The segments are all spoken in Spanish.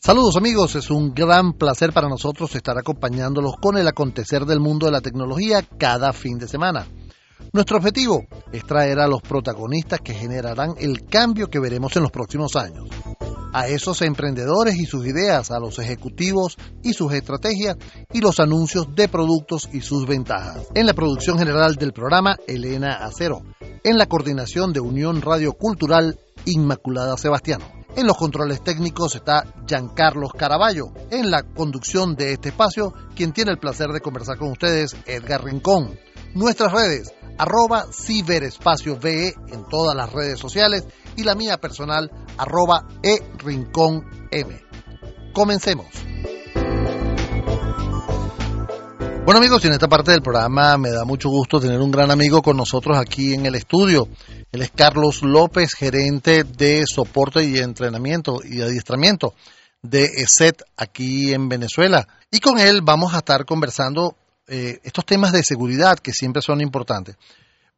Saludos amigos, es un gran placer para nosotros estar acompañándolos con el acontecer del mundo de la tecnología cada fin de semana. Nuestro objetivo es traer a los protagonistas que generarán el cambio que veremos en los próximos años. A esos emprendedores y sus ideas, a los ejecutivos y sus estrategias y los anuncios de productos y sus ventajas. En la producción general del programa, Elena Acero. En la coordinación de Unión Radio Cultural, Inmaculada Sebastiano. En los controles técnicos está Giancarlos Caraballo. En la conducción de este espacio, quien tiene el placer de conversar con ustedes, Edgar Rincón. Nuestras redes, arroba ciberespacio VE en todas las redes sociales y la mía personal, arroba e rincón M. Comencemos. Bueno amigos, en esta parte del programa me da mucho gusto tener un gran amigo con nosotros aquí en el estudio. Él es Carlos López, gerente de soporte y entrenamiento y adiestramiento de ESET aquí en Venezuela. Y con él vamos a estar conversando eh, estos temas de seguridad que siempre son importantes.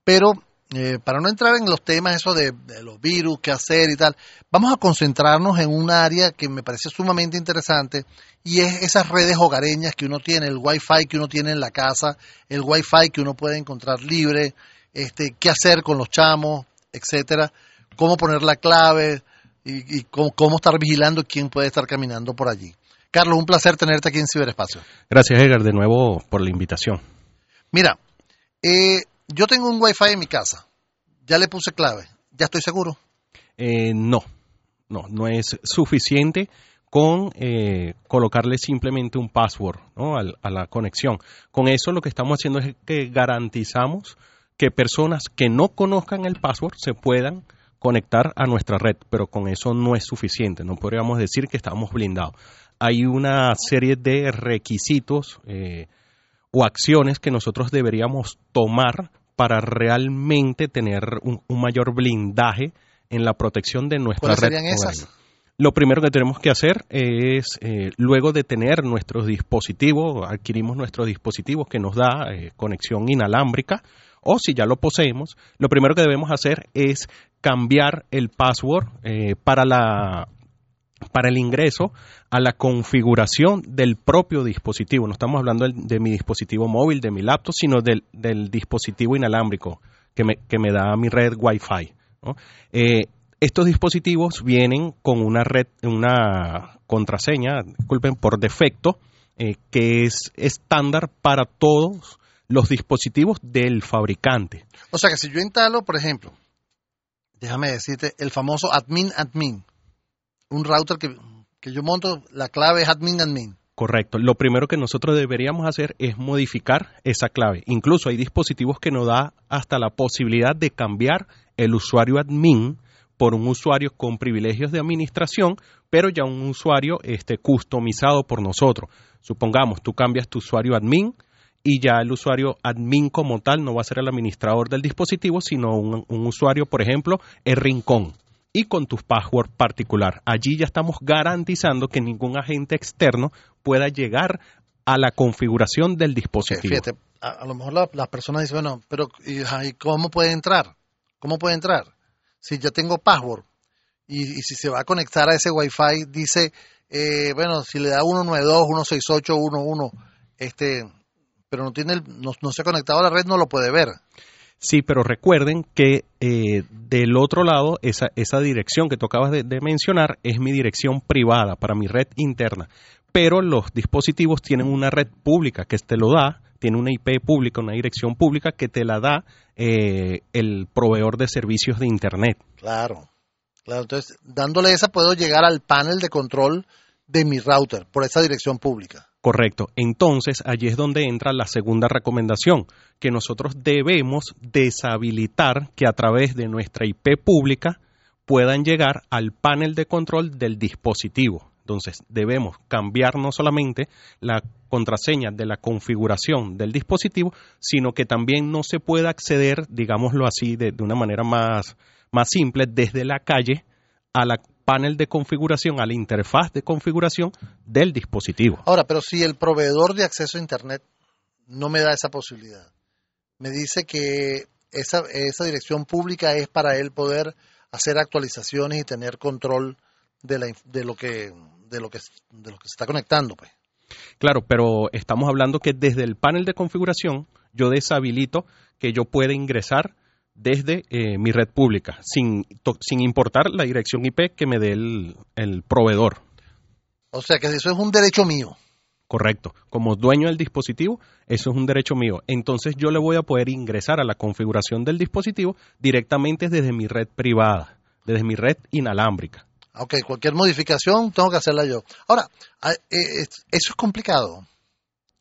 Pero eh, para no entrar en los temas eso de, los virus, qué hacer y tal, vamos a concentrarnos en un área que me parece sumamente interesante y es esas redes hogareñas que uno tiene, el wifi que uno tiene en la casa, el wifi que uno puede encontrar libre, este, qué hacer con los chamos, etcétera, cómo poner la clave y, cómo, estar vigilando quién puede estar caminando por allí. Carlos, un placer tenerte aquí en Ciberespacio. Gracias, Edgar, de nuevo por la invitación. Mira, eh, yo tengo un Wi-Fi en mi casa. Ya le puse clave. ¿Ya estoy seguro? Eh, no, no, no es suficiente con eh, colocarle simplemente un password a, la conexión. Con eso lo que estamos haciendo es que garantizamos que personas que no conozcan el password se puedan conectar a nuestra red, pero con eso no es suficiente. No podríamos decir que estamos blindados. Hay una serie de requisitos eh, o acciones que nosotros deberíamos tomar para realmente tener un, mayor blindaje en la protección de nuestra red. Serían esas? Lo primero que tenemos que hacer es, eh, luego de tener nuestros dispositivos, adquirimos nuestros dispositivos que nos da eh, conexión inalámbrica, o si ya lo poseemos, lo primero que debemos hacer es cambiar el password eh, para la para el ingreso a la configuración del propio dispositivo. No estamos hablando de, mi dispositivo móvil, de mi laptop, sino del, dispositivo inalámbrico que me, que me, da mi red Wi-Fi. Eh, estos dispositivos vienen con una red, una contraseña, disculpen, por defecto, eh, que es estándar para todos los dispositivos del fabricante. O sea que si yo instalo, por ejemplo, déjame decirte, el famoso admin admin, un router que, yo monto, la clave es admin admin. Correcto. Lo primero que nosotros deberíamos hacer es modificar esa clave. Incluso hay dispositivos que nos da hasta la posibilidad de cambiar el usuario admin por un usuario con privilegios de administración, pero ya un usuario este, customizado por nosotros. Supongamos, tú cambias tu usuario admin y ya el usuario admin como tal no va a ser el administrador del dispositivo, sino un, un usuario, por ejemplo, el rincón y con tu password particular. Allí ya estamos garantizando que ningún agente externo pueda llegar a la configuración del dispositivo. fíjate, a, lo mejor las personas dicen, bueno, pero ¿y, cómo puede entrar? ¿Cómo puede entrar? Si yo tengo password y, si se va a conectar a ese Wi-Fi, dice, eh, bueno, si le da 192, 168, 11, este, pero no, tiene no, no se ha conectado a la red, no lo puede ver. Sí, pero recuerden que eh, del otro lado, esa, esa dirección que tú acabas de, mencionar es mi dirección privada para mi red interna. Pero los dispositivos tienen una red pública que te lo da, tiene una IP pública, una dirección pública que te la da eh, el proveedor de servicios de Internet. Claro, claro. Entonces, dándole esa puedo llegar al panel de control de mi router por esa dirección pública. Correcto. Entonces, allí es donde entra la segunda recomendación, que nosotros debemos deshabilitar que a través de nuestra IP pública puedan llegar al panel de control del dispositivo. Entonces, debemos cambiar no solamente la contraseña de la configuración del dispositivo, sino que también no se pueda acceder, digámoslo así, de, de una manera más, más simple, desde la calle a la panel de configuración, a la interfaz de configuración del dispositivo. Ahora, pero si el proveedor de acceso a Internet no me da esa posibilidad, me dice que esa, esa dirección pública es para él poder hacer actualizaciones y tener control de, la, de lo que de lo que de lo que se está conectando, pues. Claro, pero estamos hablando que desde el panel de configuración yo deshabilito que yo pueda ingresar desde eh, mi red pública, sin, sin importar la dirección IP que me dé el, el proveedor. O sea que eso es un derecho mío. Correcto. Como dueño del dispositivo, eso es un derecho mío. Entonces yo le voy a poder ingresar a la configuración del dispositivo directamente desde mi red privada, desde mi red inalámbrica. Ok, cualquier modificación tengo que hacerla yo. Ahora, ah, eh, eso es complicado.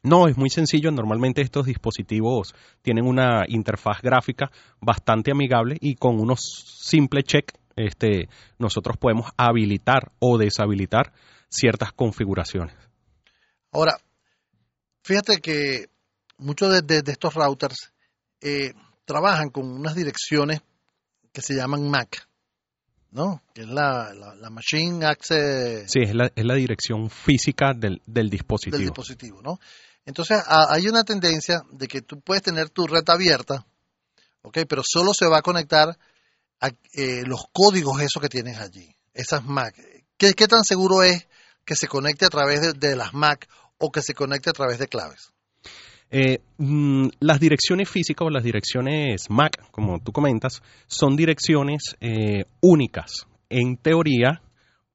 No, es muy sencillo. Normalmente estos dispositivos tienen una interfaz gráfica bastante amigable y con unos simples check este, nosotros podemos habilitar o deshabilitar ciertas configuraciones. Ahora, fíjate que muchos de, estos routers eh, trabajan con unas direcciones que se llaman MAC, ¿no? Que es la, Machine Access. Sí, es la, es la dirección física del, del dispositivo. Del dispositivo, ¿no? Entonces hay una tendencia de que tú puedes tener tu red abierta, ¿ok? Pero solo se va a conectar a eh, los códigos esos que tienes allí, esas MAC. ¿Qué, ¿Qué, tan seguro es que se conecte a través de, las Mac o que se conecte a través de claves? Eh, mm, las direcciones físicas o las direcciones MAC, como tú comentas, son direcciones eh, únicas, en teoría,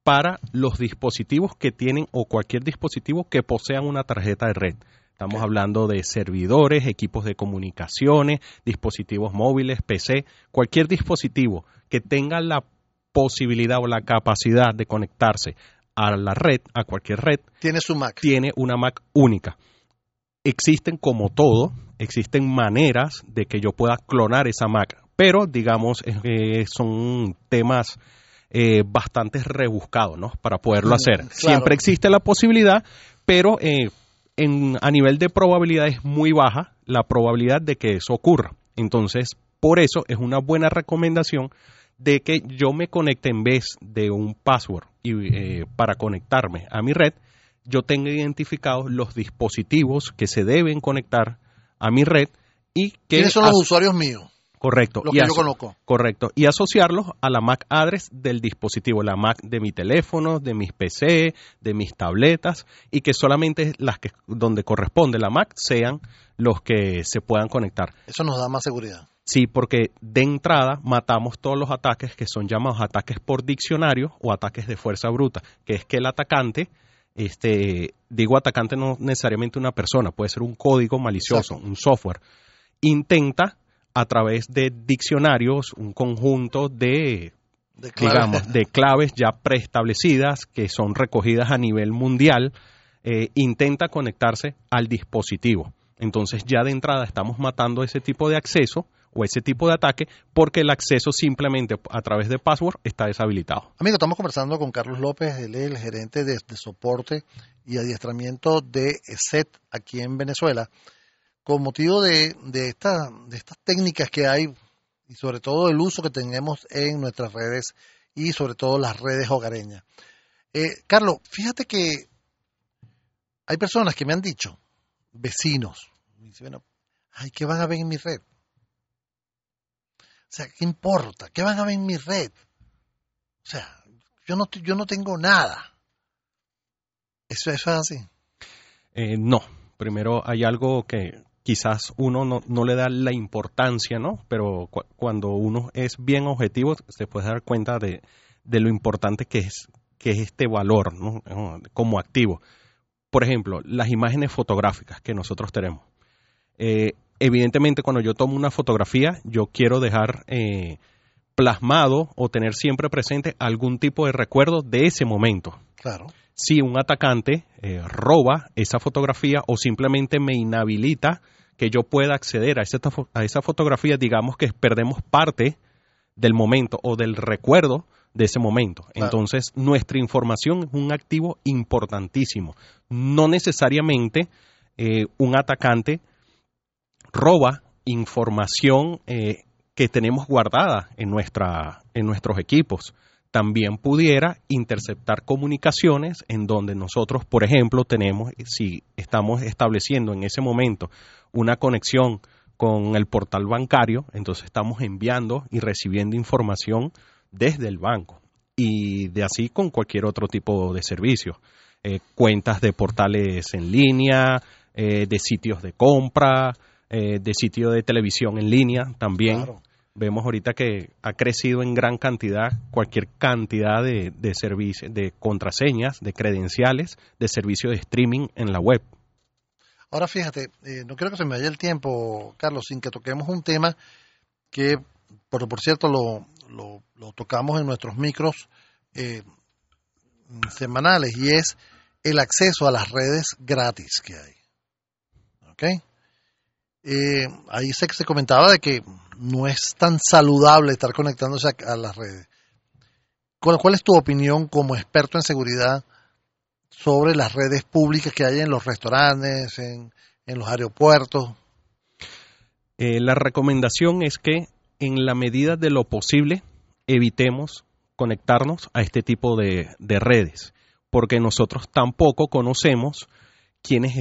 para los dispositivos que tienen o cualquier dispositivo que posean una tarjeta de red. Estamos hablando de servidores, equipos de comunicaciones, dispositivos móviles, PC, cualquier dispositivo que tenga la posibilidad o la capacidad de conectarse a la red, a cualquier red, tiene su Mac. Tiene una Mac única. Existen como todo, existen maneras de que yo pueda clonar esa Mac, pero digamos eh, son temas eh, bastante rebuscados, ¿no? Para poderlo hacer. Siempre existe la posibilidad, pero eh, en, a nivel de probabilidad es muy baja la probabilidad de que eso ocurra. Entonces, por eso es una buena recomendación de que yo me conecte en vez de un password y, eh, para conectarme a mi red, yo tenga identificados los dispositivos que se deben conectar a mi red y que... ¿Quiénes son los usuarios míos? Correcto. Los que yo conozco. Correcto. Y asociarlos a la MAC address del dispositivo, la MAC de mi teléfono, de mis PC, de mis tabletas, y que solamente las que donde corresponde la MAC sean los que se puedan conectar. Eso nos da más seguridad. Sí, porque de entrada matamos todos los ataques que son llamados ataques por diccionario o ataques de fuerza bruta, que es que el atacante, este, digo atacante no necesariamente una persona, puede ser un código malicioso, un software, intenta a través de diccionarios un conjunto de, digamos, de claves ya preestablecidas que son recogidas a nivel mundial, eh, intenta conectarse al dispositivo. Entonces ya de entrada estamos matando ese tipo de acceso o ese tipo de ataque porque el acceso simplemente a través de password está deshabilitado. Amigo, estamos conversando con Carlos López, él es el gerente de, soporte y adiestramiento de SET aquí en Venezuela, con motivo de, de, esta, de estas técnicas que hay y sobre todo el uso que tenemos en nuestras redes y sobre todo las redes hogareñas. Eh, Carlos, fíjate que hay personas que me han dicho, vecinos, me dicen, bueno, ay, ¿qué van a ver en mi red? O sea, ¿qué importa? ¿Qué van a ver en mi red? O sea, yo no, yo no tengo nada. ¿Eso, es así? Eh, no. Primero hay algo que quizás uno no, le da la importancia, ¿no? Pero cuando uno es bien objetivo, se puede dar cuenta de, lo importante que es, que es este valor, ¿no? Como activo. Por ejemplo, las imágenes fotográficas que nosotros tenemos. Eh, evidentemente cuando yo tomo una fotografía, yo quiero dejar eh, plasmado o tener siempre presente algún tipo de recuerdo de ese momento. Claro. Si un atacante eh, roba esa fotografía o simplemente me inhabilita que yo pueda acceder a esa, a esa fotografía, digamos que perdemos parte del momento o del recuerdo de ese momento. Entonces, nuestra información es un activo importantísimo. No necesariamente eh, un atacante roba información eh, que tenemos guardada en, nuestra, en nuestros equipos. También pudiera interceptar comunicaciones en donde nosotros, por ejemplo, tenemos, si estamos estableciendo en ese momento una conexión con el portal bancario, entonces estamos enviando y recibiendo información desde el banco. y de así con cualquier otro tipo de servicio. Eh, cuentas de portales en línea, eh, de sitios de compra, eh, de sitios de televisión en línea también. Vemos ahorita que ha crecido en gran cantidad cualquier cantidad de, de servicios, de contraseñas, de credenciales, de servicios de streaming en la web. Ahora fíjate, no quiero que se me vaya el tiempo, Carlos, sin que toquemos un tema que, por, por cierto, lo, lo, tocamos en nuestros micros semanales y es el acceso a las redes gratis que hay. ¿Ok? Eh, ahí se, se comentaba de que no es tan saludable estar conectándose a, las redes. ¿Cuál, ¿Cuál, es tu opinión como experto en seguridad sobre las redes públicas que hay en los restaurantes, en, los aeropuertos? Eh, la recomendación es que en la medida de lo posible evitemos conectarnos a este tipo de redes porque nosotros tampoco conocemos quiénes